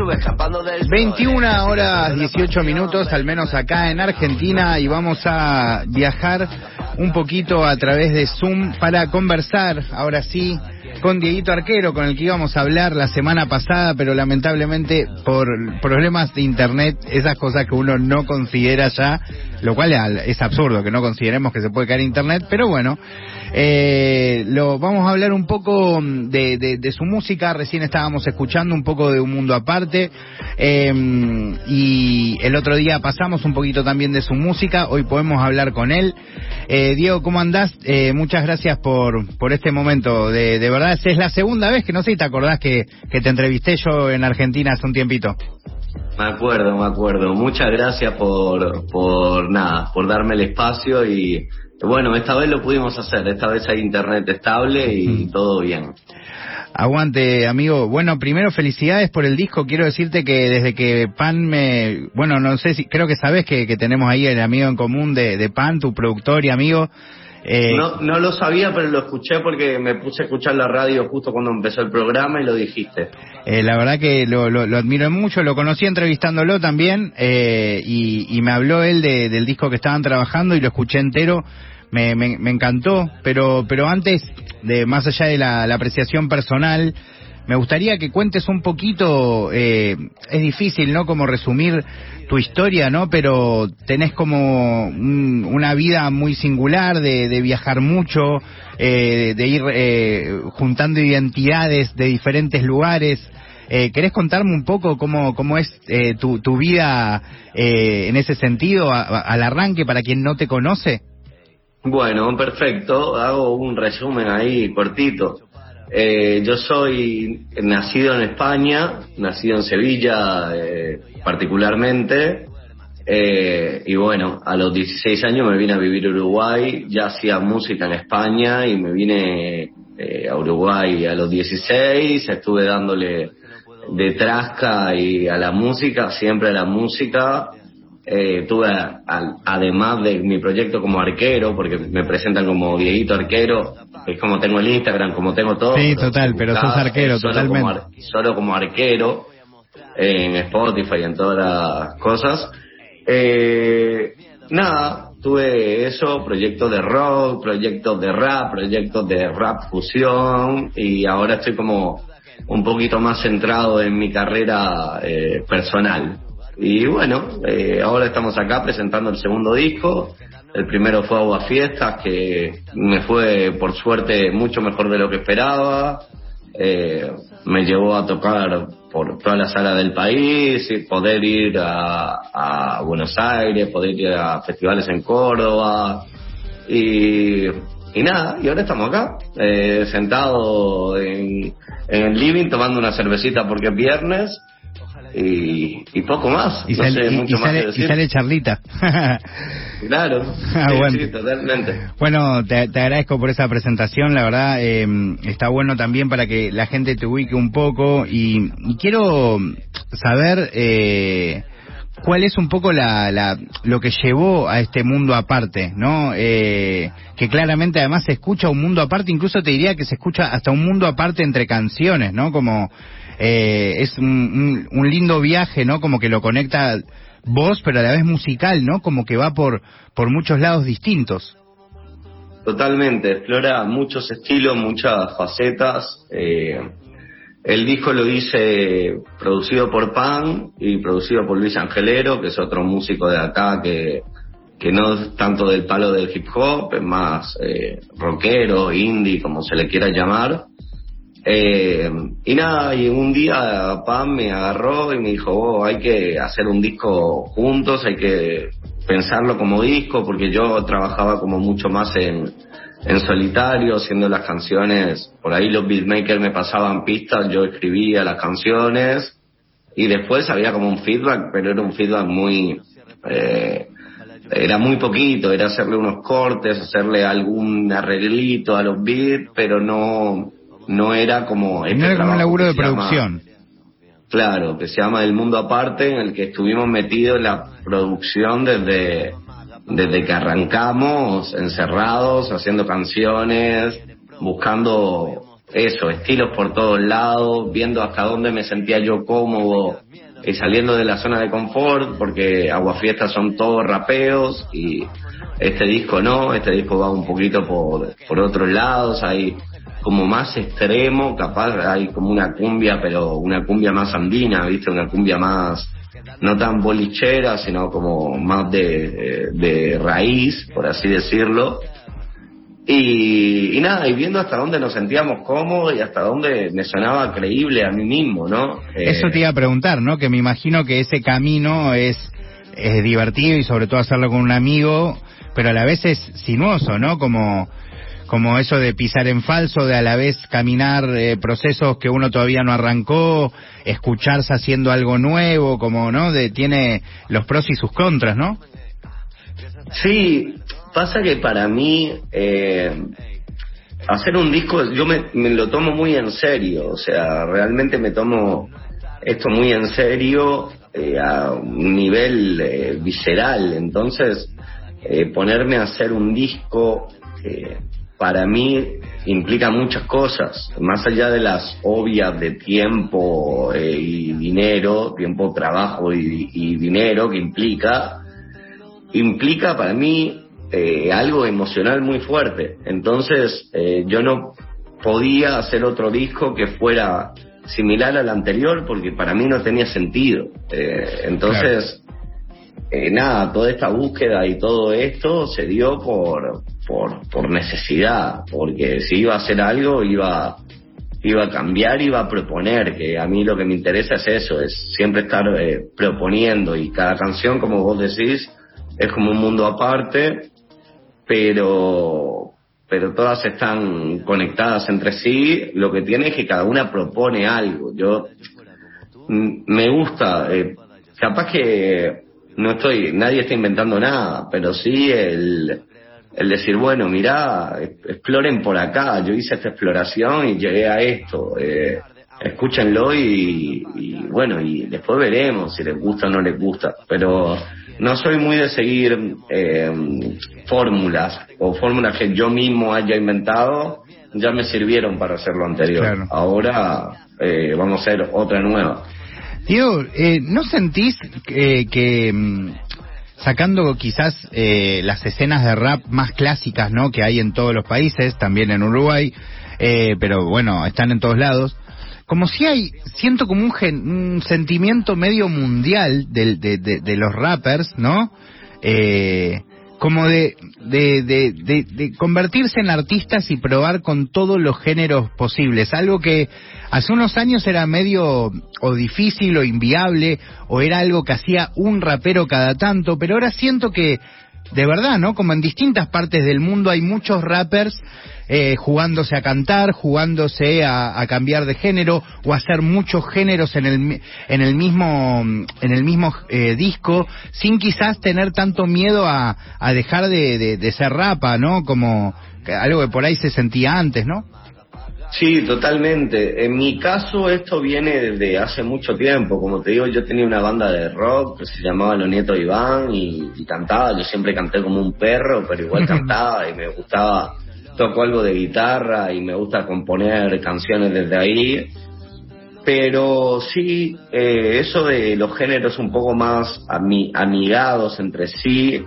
estuve escapando del 21 horas 18 minutos, al menos acá en Argentina, y vamos a viajar un poquito a través de Zoom para conversar, ahora sí, con Dieguito Arquero, con el que íbamos a hablar la semana pasada, pero lamentablemente por problemas de internet, esas cosas que uno no considera ya, lo cual es absurdo que no consideremos que se puede caer internet, pero bueno, eh, lo vamos a hablar un poco de, de, su música, recién estábamos escuchando un poco de Un Mundo Aparte, eh, y el otro día pasamos un poquito también de su música, hoy podemos hablar con él. Eh, Diego, ¿cómo andás? Eh, muchas gracias por, por este momento, de, de verdad es la segunda vez que no sé si te acordás que, que te entrevisté yo en Argentina hace un tiempito. Me acuerdo, me acuerdo. Muchas gracias por, por nada, por darme el espacio y bueno, esta vez lo pudimos hacer. Esta vez hay internet estable y mm. todo bien. Aguante, amigo. Bueno, primero felicidades por el disco. Quiero decirte que desde que Pan me, bueno, no sé si, creo que sabes que, que tenemos ahí el amigo en común de, de Pan, tu productor y amigo. Eh, no, no lo sabía, pero lo escuché porque me puse a escuchar la radio justo cuando empezó el programa y lo dijiste. Eh, la verdad que lo, lo, admiro mucho, lo conocí entrevistándolo también eh, y, y, me habló él de, del disco que estaban trabajando y lo escuché entero. Me, me, me encantó, pero, pero antes, de más allá de la, la apreciación personal, me gustaría que cuentes un poquito, eh, es difícil, ¿no? Como resumir tu historia, ¿no? Pero tenés como una vida muy singular de, de viajar mucho, eh, de ir eh, juntando identidades de diferentes lugares. Eh, ¿Querés contarme un poco cómo, cómo es eh, tu, tu vida eh, en ese sentido al arranque para quien no te conoce? Bueno, perfecto. Hago un resumen ahí cortito. Eh, yo soy nacido en España, nacido en Sevilla eh, particularmente, eh, y bueno, a los 16 años me vine a vivir Uruguay, ya hacía música en España y me vine eh, a Uruguay a los 16, estuve dándole de trasca y a la música, siempre a la música, eh, tuve, además de mi proyecto como arquero, porque me presentan como Dieguito Arquero, es como tengo el Instagram, como tengo todo. Sí, total, pero sos arquero, solo totalmente. Como solo como arquero, en Spotify y en todas las cosas. Eh, nada, tuve eso, proyectos de rock, proyectos de rap, proyectos de rap fusión, y ahora estoy como un poquito más centrado en mi carrera eh, personal. Y bueno, eh, ahora estamos acá presentando el segundo disco. El primero fue Agua Fiestas, que me fue por suerte mucho mejor de lo que esperaba. Eh, me llevó a tocar por toda la sala del país, poder ir a, Buenos Aires, poder ir a festivales en Córdoba. Y, nada, y ahora estamos acá, eh, sentados en, en el living tomando una cervecita porque es viernes y, y poco más. Y, no sale, sé mucho y, más que y sale charlita. Claro, Ah, sí, bueno. sí, totalmente. Bueno, te, te agradezco por esa presentación, la verdad eh, está bueno también para que la gente te ubique un poco y, y quiero saber eh, cuál es un poco la, la, lo que llevó a este mundo aparte, ¿no? Eh, que claramente además se escucha un mundo aparte, incluso te diría que se escucha hasta un mundo aparte entre canciones, ¿no? Como eh, es un, un, lindo viaje, ¿no? Como que lo conecta voz, pero a la vez musical, ¿no? Como que va por, por muchos lados distintos. Totalmente, explora muchos estilos, muchas facetas. Eh, el disco lo hice producido por Pan y producido por Luis Angelero, que es otro músico de acá que, que no es tanto del palo del hip hop, es más eh, rockero, indie, como se le quiera llamar. Eh, y nada, y un día Pam me agarró y me dijo, oh, hay que hacer un disco juntos, hay que pensarlo como disco, porque yo trabajaba como mucho más en, en solitario, haciendo las canciones, por ahí los beatmakers me pasaban pistas, yo escribía las canciones, y después había como un feedback, pero era un feedback muy, eh, era muy poquito, era hacerle unos cortes, hacerle algún arreglito a los beats, pero no, no era como este no era como un laburo de llama- producción. Claro, que se llama El Mundo Aparte, en el que estuvimos metidos en la producción desde, desde que arrancamos, encerrados, haciendo canciones, buscando eso, estilos por todos lados, viendo hasta dónde me sentía yo cómodo y saliendo de la zona de confort, porque Aguafiestas son todos rapeos y este disco no, este disco va un poquito por, por otros lados, hay como más extremo, capaz hay como una cumbia, pero una cumbia más andina, ¿viste? Una cumbia más, no tan bolichera, sino como más de, de raíz, por así decirlo. Y, y, nada, y viendo hasta dónde nos sentíamos cómodos y hasta dónde me sonaba creíble a mí mismo, ¿no? Eso te iba a preguntar, ¿no? Que me imagino que ese camino es, es divertido y sobre todo hacerlo con un amigo, pero a la vez es sinuoso, ¿no? Como, como eso de pisar en falso, de a la vez caminar eh, procesos que uno todavía no arrancó, escucharse haciendo algo nuevo, como, ¿no? De, tiene los pros y sus contras, ¿no? Sí, pasa que para mí eh, hacer un disco, yo me, me, lo tomo muy en serio, o sea, realmente me tomo esto muy en serio eh, a un nivel eh, visceral, entonces ponerme a hacer un disco para mí implica muchas cosas, más allá de las obvias de tiempo y dinero, tiempo, trabajo y, dinero que implica, implica para mí eh, algo emocional muy fuerte. Entonces eh, yo no podía hacer otro disco que fuera similar al anterior porque para mí no tenía sentido. Eh, entonces. Nada, toda esta búsqueda y todo esto se dio por, por, necesidad, porque si iba a hacer algo iba iba a cambiar, iba a proponer, que a mí lo que me interesa es eso, es siempre estar proponiendo y cada canción, como vos decís, es como un mundo aparte, pero pero todas están conectadas entre sí. Lo que tiene es que cada una propone algo. Yo me gusta, eh, capaz que no estoy, nadie está inventando nada, pero sí el, el decir, bueno, mirá, exploren por acá, yo hice esta exploración y llegué a esto, eh, escúchenlo y, y, bueno, y después veremos si les gusta o no les gusta, pero no soy muy de seguir eh, fórmulas o fórmulas que yo mismo haya inventado, ya me sirvieron para hacer lo anterior. Claro. Ahora eh, vamos a hacer otra nueva. Tío, eh, ¿no sentís que, que mm, sacando quizás eh, las escenas de rap más clásicas, ¿no? Que hay en todos los países, también en Uruguay, eh, pero bueno, están en todos lados como si hay, siento como un, gen, un sentimiento medio mundial de, de los rappers, ¿no? Eh, como de, de, de, de, convertirse en artistas y probar con todos los géneros posibles. Algo que hace unos años era medio o difícil o inviable o era algo que hacía un rapero cada tanto, pero ahora siento que de verdad, ¿no? Como en distintas partes del mundo hay muchos rappers eh, jugándose a cantar, jugándose a, cambiar de género o hacer muchos géneros en el en el mismo en el mismo eh, disco, sin quizás tener tanto miedo a, a dejar de, de, de ser rapa, ¿no? Como algo que por ahí se sentía antes, ¿no? Sí, totalmente. En mi caso esto viene desde hace mucho tiempo. Como te digo, yo tenía una banda de rock que se llamaba Los Nietos Iván y, y cantaba. Yo siempre canté como un perro, pero igual cantaba y me gustaba. Toco algo de guitarra y me gusta componer canciones desde ahí. Pero sí, eh, eso de los géneros un poco más ami amigados entre sí,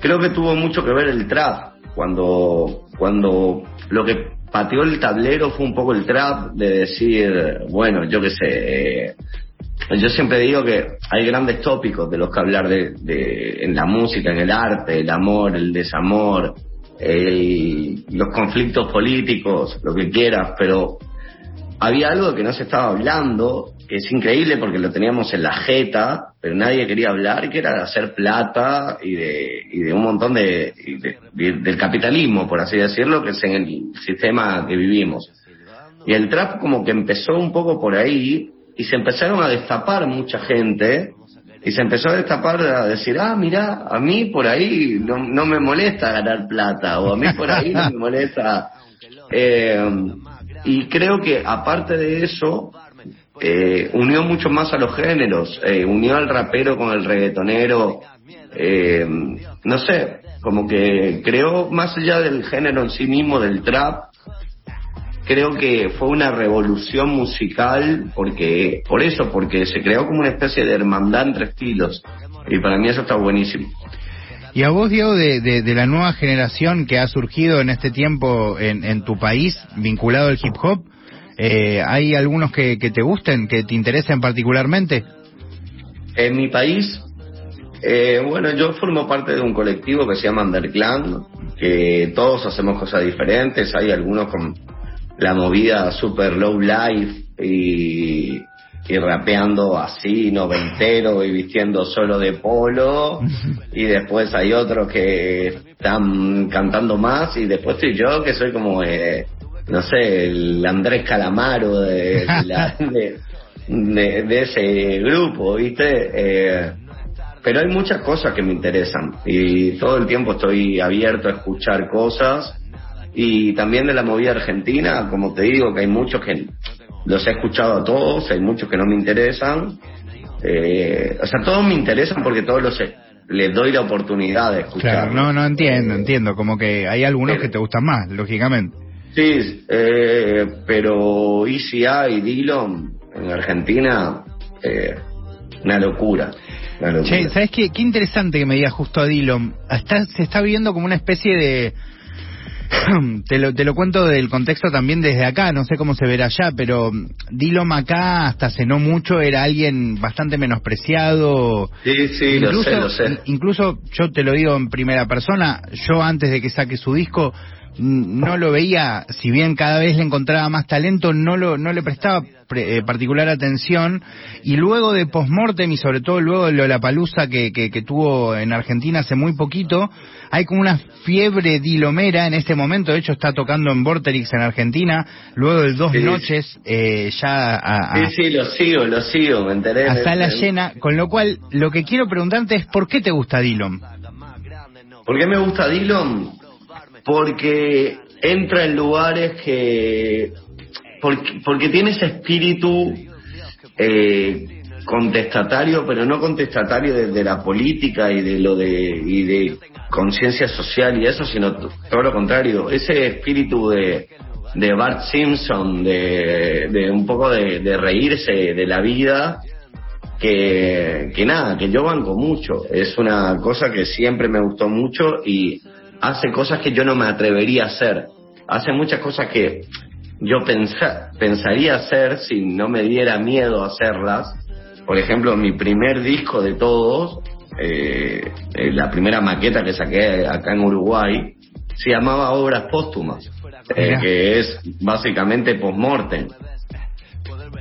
creo que tuvo mucho que ver el trap. Cuando, cuando lo que pateó el tablero fue un poco el trap de decir, bueno, yo qué sé, eh, yo siempre digo que hay grandes tópicos de los que hablar de, en la música, en el arte, el amor, el desamor, los conflictos políticos, lo que quieras, pero había algo que no se estaba hablando, que es increíble porque lo teníamos en la jeta, pero nadie quería hablar, que era de hacer plata y de, y de un montón de, de, de, del capitalismo, por así decirlo, que es en el sistema que vivimos. Y el trap como que empezó un poco por ahí y se empezaron a destapar mucha gente y se empezó a destapar a decir, ah, mira, a mí por ahí no, no me molesta ganar plata o a mí por ahí no me molesta... Eh, y creo que aparte de eso, eh, unió mucho más a los géneros, eh, unió al rapero con el reggaetonero, eh, no sé, como que creó más allá del género en sí mismo, del trap, creo que fue una revolución musical porque por eso porque se creó como una especie de hermandad entre estilos y para mí eso está buenísimo. Y a vos Diego de, de, la nueva generación que ha surgido en este tiempo en, en tu país vinculado al hip hop eh, hay algunos que, que te gusten que te interesen particularmente en mi país eh, bueno, yo formo parte de un colectivo que se llama Underground, que todos hacemos cosas diferentes. Hay algunos con la movida super low life y, y rapeando así, noventero y vistiendo solo de polo. Y después hay otros que están cantando más. Y después estoy yo que soy como, eh, no sé, el Andrés Calamaro de, de, de, ese grupo, ¿viste? Eh, pero hay muchas cosas que me interesan y todo el tiempo estoy abierto a escuchar cosas y también de la movida argentina, como te digo, que hay muchos que los he escuchado a todos, hay muchos que no me interesan. Eh, o sea, todos me interesan porque todos los les doy la oportunidad de escuchar. no, no entiendo, entiendo, como que hay algunos que te gustan más, lógicamente. Sí, eh, pero ECA y Dillon en Argentina, eh, una locura. Che, ¿sabes qué? Qué interesante que me digas justo a Dillon. se está viendo como una especie de... te, lo, te lo cuento del contexto también desde acá, no sé cómo se verá allá, pero Dillon acá hasta hace no mucho era alguien bastante menospreciado. Sí, sí, incluso, lo sé, lo sé. Incluso yo te lo digo en primera persona, yo antes de que saque su disco no lo veía, si bien cada vez le encontraba más talento, no lo no le prestaba eh, particular atención y luego de postmortem y sobre todo luego de Lollapalooza que, que, que tuvo en Argentina hace muy poquito, hay como una fiebre dilomera en este momento, de hecho está tocando en Vorterix en Argentina, luego de dos noches eh, ya a, Sí, sí, lo sigo, lo sigo, me enteré. A sala llena, con lo cual lo que quiero preguntarte es ¿por qué te gusta Dillon? ¿Por qué me gusta Dillon? Porque entra en lugares que porque, tiene ese espíritu eh, contestatario pero no contestatario desde la política y de lo de y de conciencia social y eso sino todo lo contrario ese espíritu de de Bart Simpson de, de un poco de, de reírse de la vida que, que nada, que yo banco mucho. Es una cosa que siempre me gustó mucho y hace cosas que yo no me atrevería a hacer. Hace muchas cosas que yo pensaría hacer si no me diera miedo hacerlas. Por ejemplo, mi primer disco de todos, eh, eh, la primera maqueta que saqué acá en Uruguay, se llamaba Obras Póstumas, eh, que es básicamente postmortem.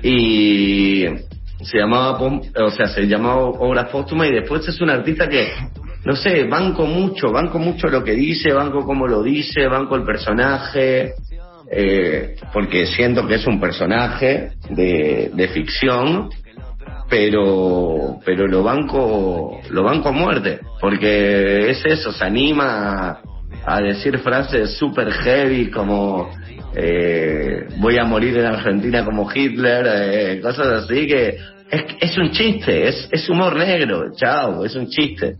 Y se llamaba, o sea, se llamaba Obras Póstumas y después es un artista que no sé, banco mucho, banco mucho lo que dice, banco cómo lo dice, banco el personaje, eh, porque siento que es un personaje de, de ficción, pero pero lo banco lo banco a muerte, porque es eso, se anima a, decir frases super heavy como eh, voy a morir en Argentina como Hitler, eh, cosas así que es, es un chiste, es, es humor negro, chao, es un chiste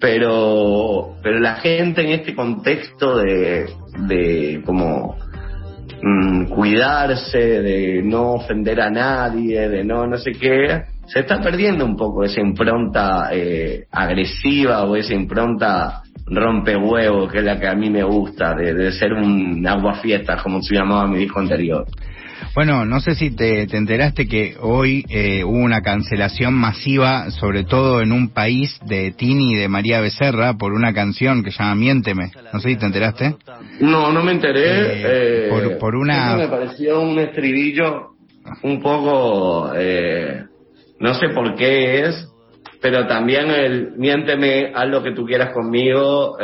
pero pero la gente en este contexto de, de como mm, cuidarse, de no ofender a nadie, de no no sé qué, se está perdiendo un poco esa impronta eh, agresiva o esa impronta rompehuevo, que es la que a mí me gusta, de, de ser un aguafiestas, como se llamaba mi disco anterior. Bueno, no sé si te, enteraste que hoy eh, hubo una cancelación masiva, sobre todo en un país de Tini y de María Becerra, por una canción que se llama Miénteme. No sé si te enteraste. No, no me enteré. Eh, por, por, una... Me pareció un estribillo un poco... Eh, no sé por qué es, pero también el Miénteme, haz lo que tú quieras conmigo.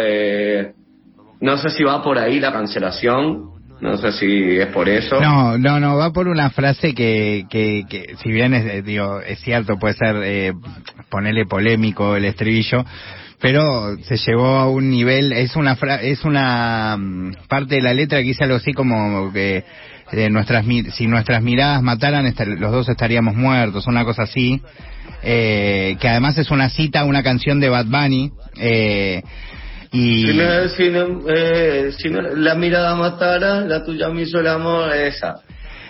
no sé si va por ahí la cancelación no sé si es por eso. No, no, no, va por una frase que, que, que si bien es, eh, digo, es cierto, puede ser eh, ponerle polémico el estribillo, pero se llevó a un nivel, es una es una mm, parte de la letra que dice algo así como que eh, nuestras si nuestras miradas mataran los dos estaríamos muertos, una cosa así, eh, que además es una cita a una canción de Bad Bunny. Eh, Y... Si, no, si, no, eh, si no, la mirada matara, la tuya me hizo el amor, esa.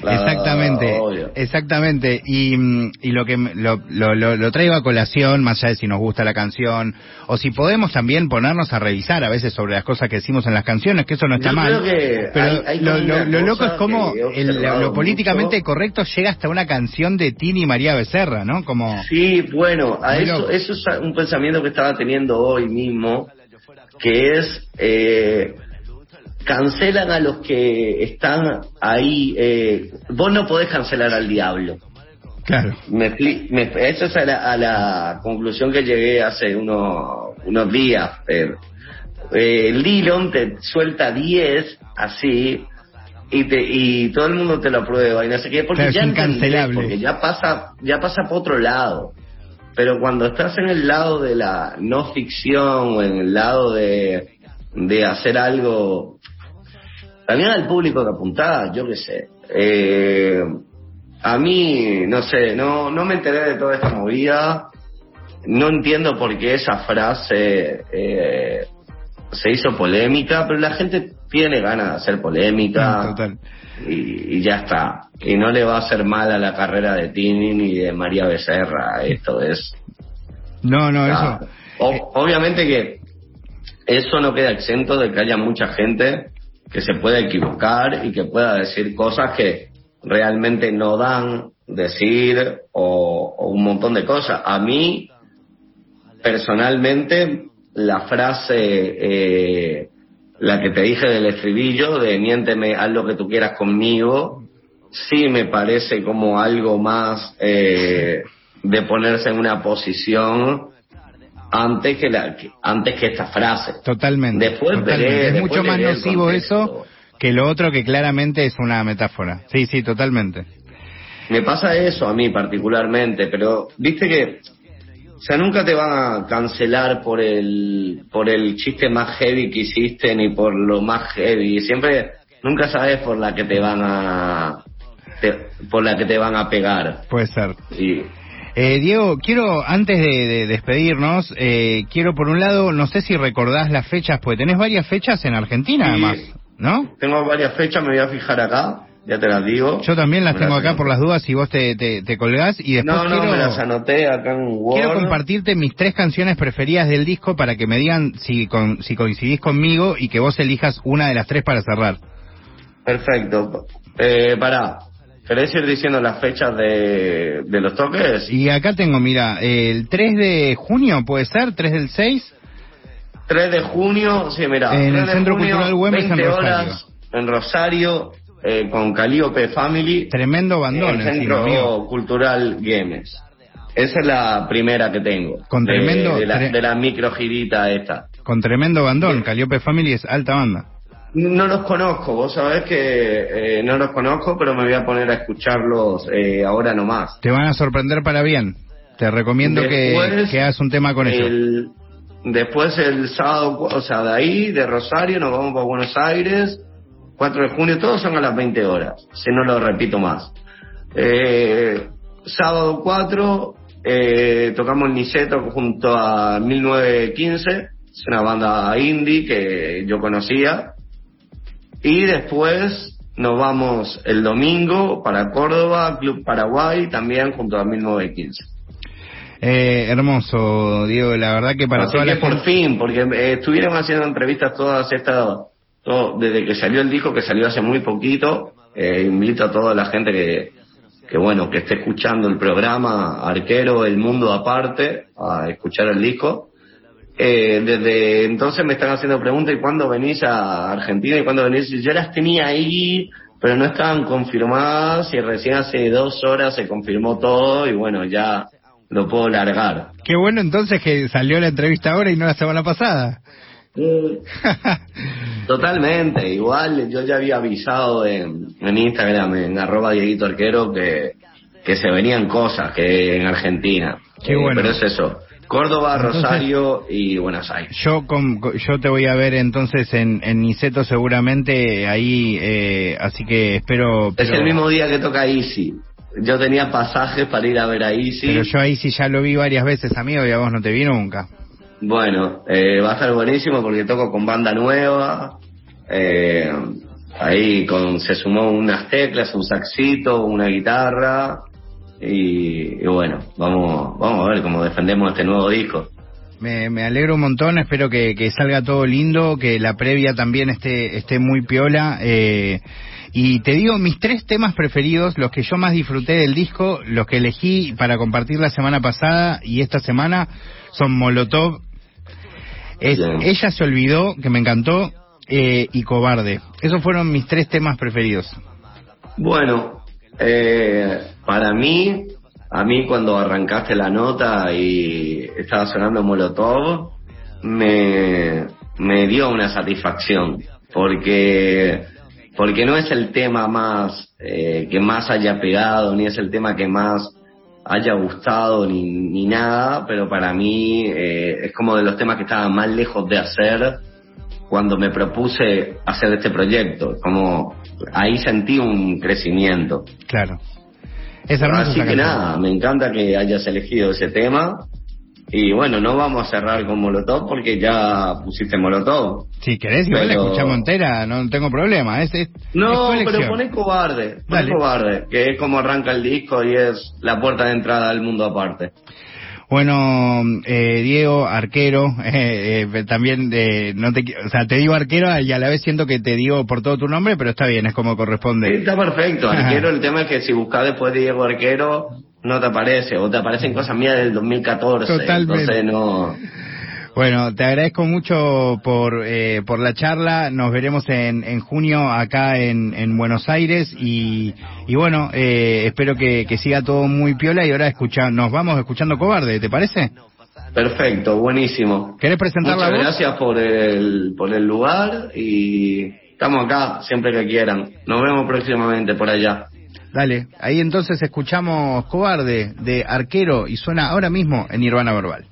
La- Exactamente, obvio. exactamente. Y, mm, y lo que lo, lo, lo- lo traigo a colación, más allá de si nos gusta la canción, o si podemos también ponernos a revisar a veces sobre las cosas que decimos en las canciones, que eso no está Yo mal. Pero hay- hay lo, loco es como el- lo, políticamente mucho. correcto llega hasta una canción de Tini y María Becerra, ¿no? Como... Sí, bueno, a eso, loco. eso es un pensamiento que estaba teniendo hoy mismo, que es eh, cancelan a los que están ahí. Eh, vos no podés cancelar al diablo. Claro. Me, me- eso es a la, a la conclusión que llegué hace unos, unos días. Pero, eh, Lilon te suelta 10 así y te y todo el mundo te lo aprueba y no sé qué porque Claro, es ya entendés, incancelable. porque ya pasa ya pasa por otro lado pero cuando estás en el lado de la no ficción o en el lado de de hacer algo también al público que apuntaba yo qué sé. Eh, a mí no sé no no me enteré de toda esta movida. No entiendo por qué esa frase eh, se hizo polémica, pero la gente tiene ganas de hacer polémica Total. y, y ya está. Y no le va a hacer mal a la carrera de Tini ni de María Becerra. Esto es. No, no, Ah, eso... o- obviamente que eso no queda exento de que haya mucha gente que se pueda equivocar y que pueda decir cosas que realmente no dan decir o, o un montón de cosas. A mí, personalmente, la frase, eh, la que te dije del estribillo, de miénteme, haz lo que tú quieras conmigo, sí me parece como algo más eh, de ponerse en una posición antes que la que- antes que esta frase. Totalmente. Después totalmente. veré, es después mucho más nocivo eso que lo otro que claramente es una metáfora. Sí, sí, totalmente. Me pasa eso a mí particularmente, pero viste que o sea, nunca te van a cancelar por el por el chiste más heavy que hiciste ni por lo más heavy, siempre nunca sabes por la que te van a te- por la que te van a pegar. Puede ser. Y Eh, Diego, quiero, antes de, de despedirnos, eh, quiero por un lado, no sé si recordás las fechas, porque tenés varias fechas en Argentina Sí. además, ¿no? tengo varias fechas, me voy a fijar acá, ya te las digo. Yo también las Me tengo acá anoté. por las dudas si vos te, te, te colgás y después No, no, quiero, me las anoté acá en Word. quiero compartirte mis tres canciones preferidas del disco para que me digan si, con, si coincidís conmigo y que vos elijas una de las tres para cerrar. Perfecto. Eh, pará, ¿querés ir diciendo las fechas de, de los toques? Y acá tengo, mira, el 3 de junio, ¿puede ser? ¿3 del 6? 3 de junio, sí, mira. En 3 el Centro junio, Cultural Güemes, en 20 Rosario. horas en Rosario, eh, con Calíope Family. Tremendo bandón en el encima, Centro amigo. Cultural Güemes. Esa es la primera que tengo. Con de- tremendo- De, la, tre- de la microgirita esta. Con tremendo bandón, Calliope Family es alta banda. No los conozco, vos sabés que eh, no los conozco, pero me voy a poner a escucharlos eh, ahora nomás. Te van a sorprender para bien. Te recomiendo que, Después, que hagas un tema con ellos. el- Después el sábado, o sea, de ahí, de Rosario, nos vamos para Buenos Aires, 4 de junio, todos son a las 20 horas, si no lo repito más. Eh, sábado 4, eh, tocamos el Niceto junto a 1915, es una banda indie que yo conocía. Y después nos vamos el domingo para Córdoba, Club Paraguay, también junto a 1915. Eh, hermoso, Diego. La verdad que para Así toda que la por gente- fin, porque eh, estuvieron haciendo entrevistas todas estas, desde que salió el disco, que salió hace muy poquito, eh, invito a toda la gente que, que bueno, que esté escuchando el programa Arquero, El Mundo Aparte, a escuchar el disco. Eh, desde entonces me están haciendo preguntas, ¿y cuándo venís a Argentina? ¿Y cuándo venís? Yo las tenía ahí, pero no estaban confirmadas y recién hace dos horas se confirmó todo y bueno, ya lo puedo largar. Qué bueno entonces que salió la entrevista ahora y no la semana pasada. Totalmente, igual yo ya había avisado en, en Instagram, en arroba Dieguito Arquero, que, que se venían cosas que en Argentina. Qué bueno. Pero es eso, Córdoba, Entonces- Rosario y Buenos Aires. Yo con, yo te voy a ver entonces en, en Niceto seguramente ahí, eh, así que espero. Es pero- el mismo día que toca Easy. Yo tenía pasajes para ir a ver a Easy. Pero yo ahí sí ya lo vi varias veces, amigo, y a vos no te vi nunca. Bueno, eh, va a estar buenísimo porque toco con banda nueva. Eh, ahí con se sumó unas teclas, un saxito, una guitarra. Y, bueno, vamos, vamos a ver cómo defendemos este nuevo disco. Me, me alegro un montón, espero que, que, salga todo lindo, que la previa también esté, esté muy piola. Eh, y te digo, mis tres temas preferidos, los que yo más disfruté del disco, los que elegí para compartir la semana pasada y esta semana, son Molotov. Es, ella se olvidó, que me encantó, eh, y Cobarde. Esos fueron mis tres temas preferidos. Bueno, eh, para mí, a mí cuando arrancaste la nota y estaba sonando Molotov, me, me dio una satisfacción, porque, porque no es el tema más, eh, que más haya pegado, ni es el tema que más haya gustado, ni, ni nada, pero para mí eh, es como de los temas que estaban más lejos de hacer cuando me propuse hacer este proyecto, como ahí sentí un crecimiento. Claro. Así que nada, me encanta que hayas elegido ese tema. Y bueno, no vamos a cerrar con Molotov porque ya pusiste Molotov. Si querés, igual pero... la escuchamos entera, no tengo problema. Es, es no, es pero poné cobarde, poné cobarde, que es como arranca el disco y es la puerta de entrada al mundo aparte. Bueno, eh, Diego, arquero, eh, eh, también, eh, no te, o sea, te digo arquero y a la vez siento que te digo por todo tu nombre, pero está bien, es como corresponde. Sí, está perfecto, arquero, el tema es que si buscas después de Diego Arquero, no te aparece, o te aparecen cosas mías del 2014, Totalmente. entonces no... Bueno, te agradezco mucho por, eh, por la charla. Nos veremos en, en junio acá en, en Buenos Aires y, y bueno, eh, espero que, que siga todo muy piola y ahora escucha, nos vamos escuchando Cobarde, ¿te parece? Perfecto, buenísimo. ¿Querés presentarla Muchas gracias por el, por el lugar y estamos acá siempre que quieran. Nos vemos próximamente por allá. Dale, ahí entonces escuchamos Cobarde de Arquero y suena ahora mismo en Nirvana Verbal.